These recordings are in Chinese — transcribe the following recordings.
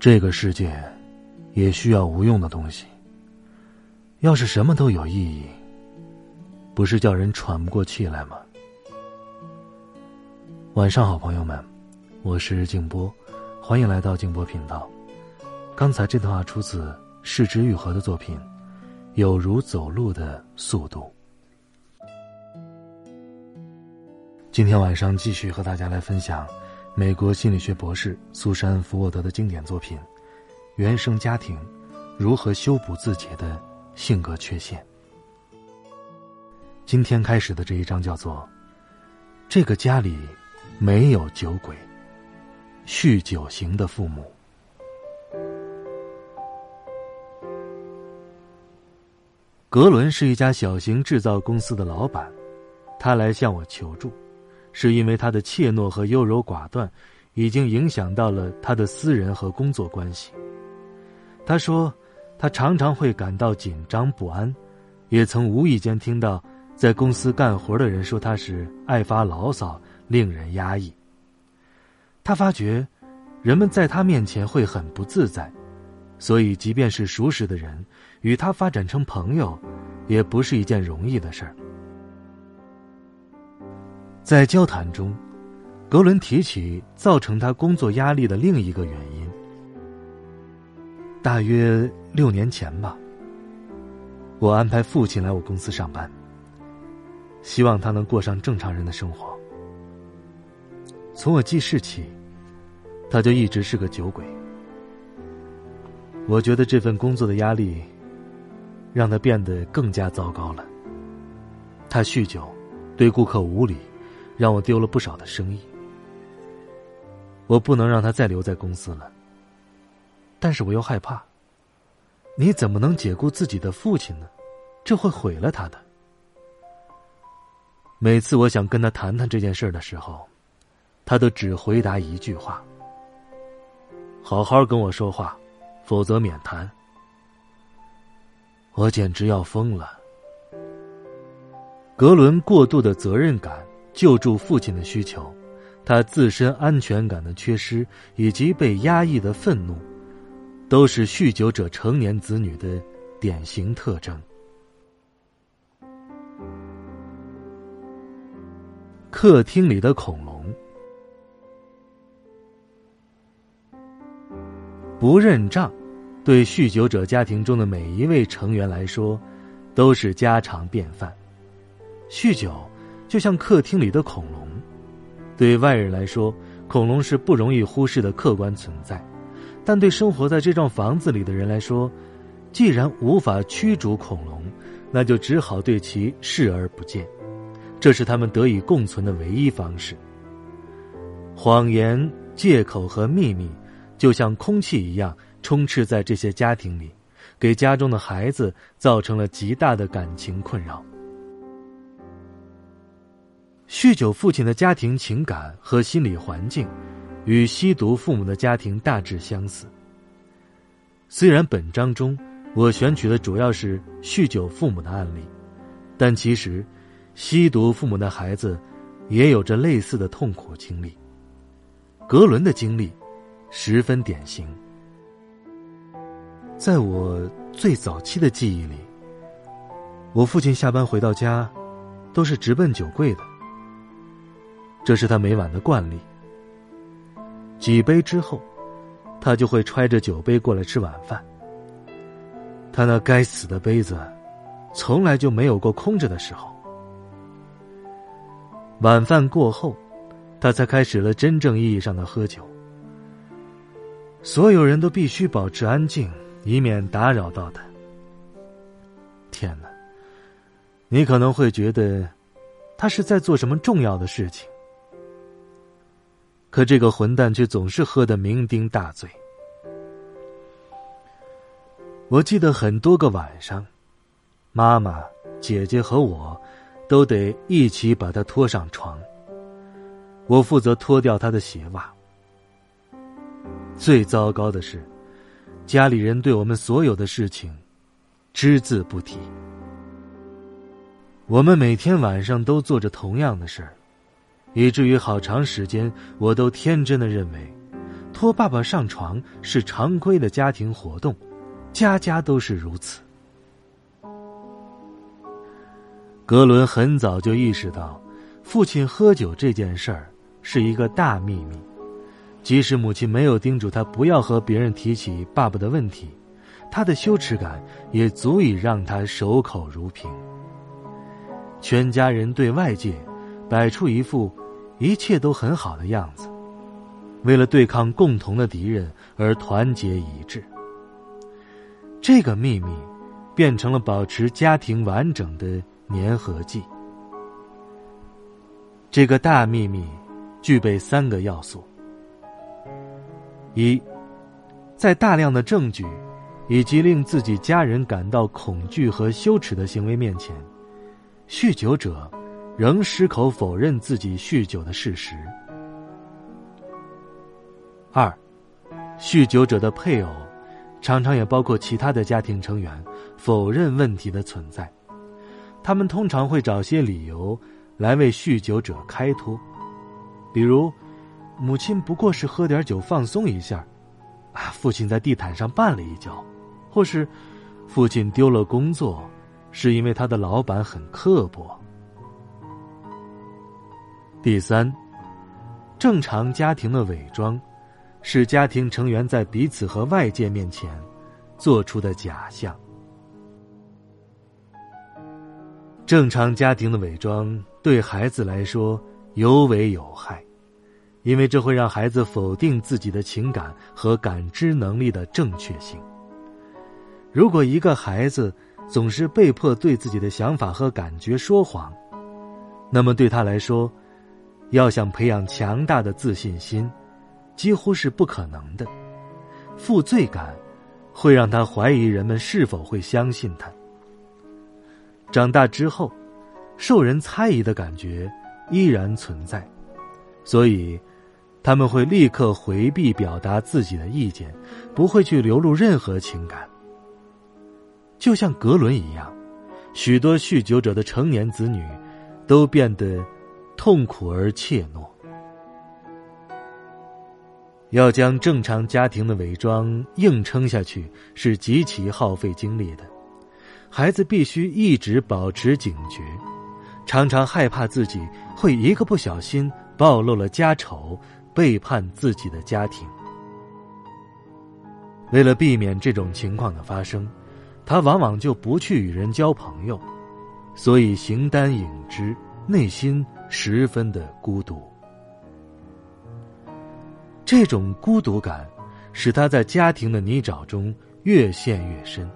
这个世界也需要无用的东西。要是什么都有意义，不是叫人喘不过气来吗？晚上好，朋友们，我是静波，欢迎来到静波频道。刚才这段话出自市之愈合的作品《有如走路的速度》。今天晚上继续和大家来分享。美国心理学博士苏珊·福沃德的经典作品《原生家庭：如何修补自己的性格缺陷》。今天开始的这一章叫做“这个家里没有酒鬼，酗酒型的父母”。格伦是一家小型制造公司的老板，他来向我求助。是因为他的怯懦和优柔寡断，已经影响到了他的私人和工作关系。他说，他常常会感到紧张不安，也曾无意间听到在公司干活的人说他是爱发牢骚，令人压抑。他发觉，人们在他面前会很不自在，所以即便是熟识的人，与他发展成朋友，也不是一件容易的事儿。在交谈中，格伦提起造成他工作压力的另一个原因。大约六年前吧，我安排父亲来我公司上班，希望他能过上正常人的生活。从我记事起，他就一直是个酒鬼。我觉得这份工作的压力，让他变得更加糟糕了。他酗酒，对顾客无礼。让我丢了不少的生意，我不能让他再留在公司了。但是我又害怕，你怎么能解雇自己的父亲呢？这会毁了他的。每次我想跟他谈谈这件事的时候，他都只回答一句话：“好好跟我说话，否则免谈。”我简直要疯了。格伦过度的责任感。救助父亲的需求，他自身安全感的缺失，以及被压抑的愤怒，都是酗酒者成年子女的典型特征。客厅里的恐龙，不认账，对酗酒者家庭中的每一位成员来说，都是家常便饭。酗酒。就像客厅里的恐龙，对外人来说，恐龙是不容易忽视的客观存在；但对生活在这幢房子里的人来说，既然无法驱逐恐龙，那就只好对其视而不见。这是他们得以共存的唯一方式。谎言、借口和秘密，就像空气一样充斥在这些家庭里，给家中的孩子造成了极大的感情困扰。酗酒父亲的家庭情感和心理环境，与吸毒父母的家庭大致相似。虽然本章中我选取的主要是酗酒父母的案例，但其实，吸毒父母的孩子也有着类似的痛苦经历。格伦的经历十分典型。在我最早期的记忆里，我父亲下班回到家，都是直奔酒柜的。这是他每晚的惯例。几杯之后，他就会揣着酒杯过来吃晚饭。他那该死的杯子，从来就没有过空着的时候。晚饭过后，他才开始了真正意义上的喝酒。所有人都必须保持安静，以免打扰到他。天哪！你可能会觉得，他是在做什么重要的事情。可这个混蛋却总是喝得酩酊大醉。我记得很多个晚上，妈妈、姐姐和我都得一起把他拖上床。我负责脱掉他的鞋袜。最糟糕的是，家里人对我们所有的事情只字不提。我们每天晚上都做着同样的事儿，以至于好长时间我都天真的认为，拖爸爸上床是常规的家庭活动。家家都是如此。格伦很早就意识到，父亲喝酒这件事儿是一个大秘密，即使母亲没有叮嘱他不要和别人提起爸爸的问题，他的羞耻感也足以让他守口如瓶。全家人对外界摆出一副一切都很好的样子，为了对抗共同的敌人而团结一致。这个秘密，变成了保持家庭完整的粘合剂。这个大秘密具备三个要素：一，在大量的证据以及令自己家人感到恐惧和羞耻的行为面前，酗酒者仍矢口否认自己酗酒的事实；二，酗酒者的配偶。常常也包括其他的家庭成员否认问题的存在，他们通常会找些理由来为酗酒者开脱，比如母亲不过是喝点酒放松一下，啊，父亲在地毯上绊了一跤，或是父亲丢了工作，是因为他的老板很刻薄。第三，正常家庭的伪装。是家庭成员在彼此和外界面前做出的假象。正常家庭的伪装对孩子来说尤为有害，因为这会让孩子否定自己的情感和感知能力的正确性。如果一个孩子总是被迫对自己的想法和感觉说谎，那么对他来说，要想培养强大的自信心。几乎是不可能的，负罪感会让他怀疑人们是否会相信他。长大之后，受人猜疑的感觉依然存在，所以他们会立刻回避表达自己的意见，不会去流露任何情感。就像格伦一样，许多酗酒者的成年子女都变得痛苦而怯懦。要将正常家庭的伪装硬撑下去，是极其耗费精力的。孩子必须一直保持警觉，常常害怕自己会一个不小心暴露了家丑，背叛自己的家庭。为了避免这种情况的发生，他往往就不去与人交朋友，所以形单影只，内心十分的孤独。这种孤独感，使他在家庭的泥沼中越陷越深，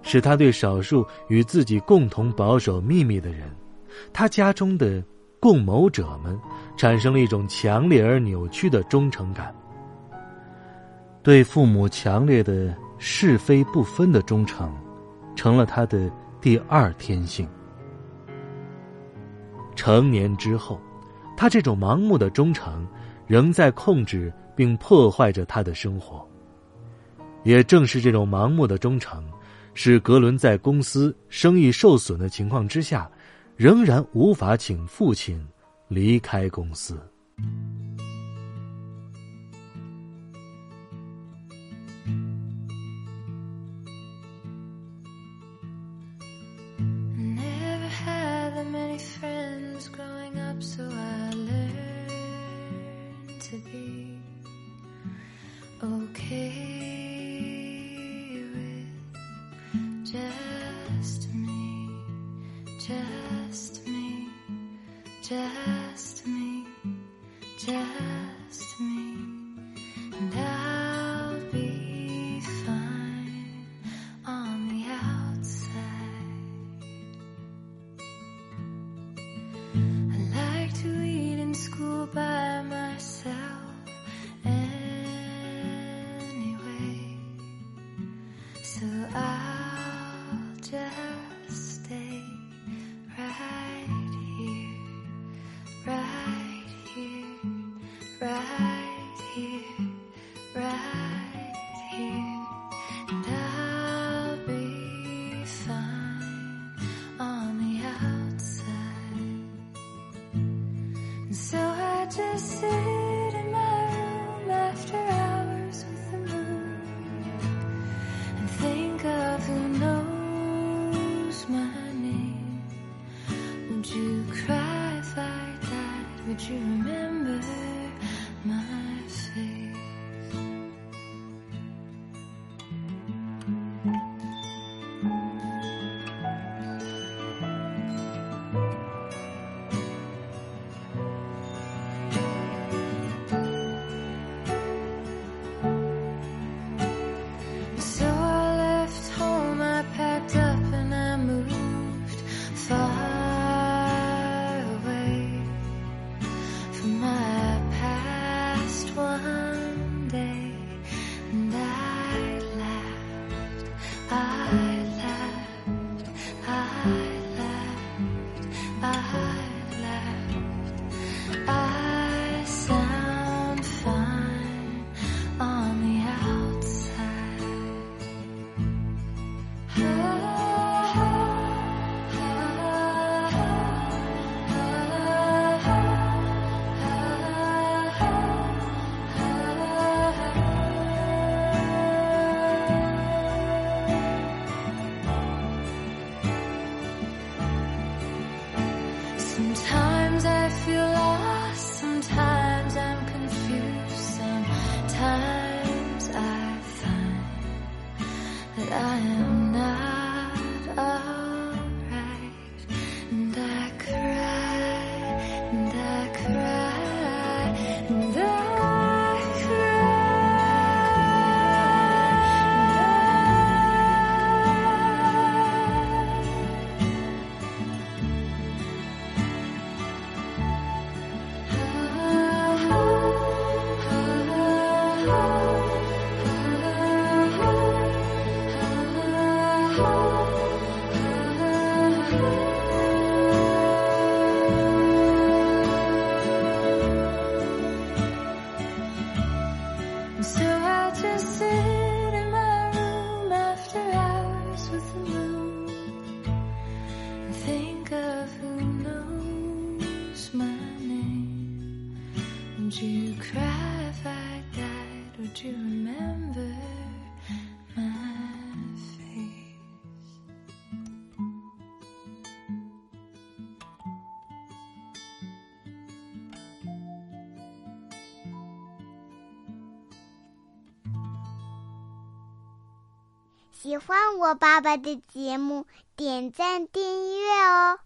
使他对少数与自己共同保守秘密的人，他家中的共谋者们，产生了一种强烈而扭曲的忠诚感。对父母强烈的是非不分的忠诚，成了他的第二天性。成年之后，他这种盲目的忠诚，仍在控制。并破坏着他的生活。也正是这种盲目的忠诚，使格伦在公司生意受损的情况之下，仍然无法请父亲离开公司。Just me, just me, just me, and I'll be fine on the outside. I like to eat in school by myself. Anyway, so I'll just to remember my face 喜欢我爸爸的节目，点赞订阅哦。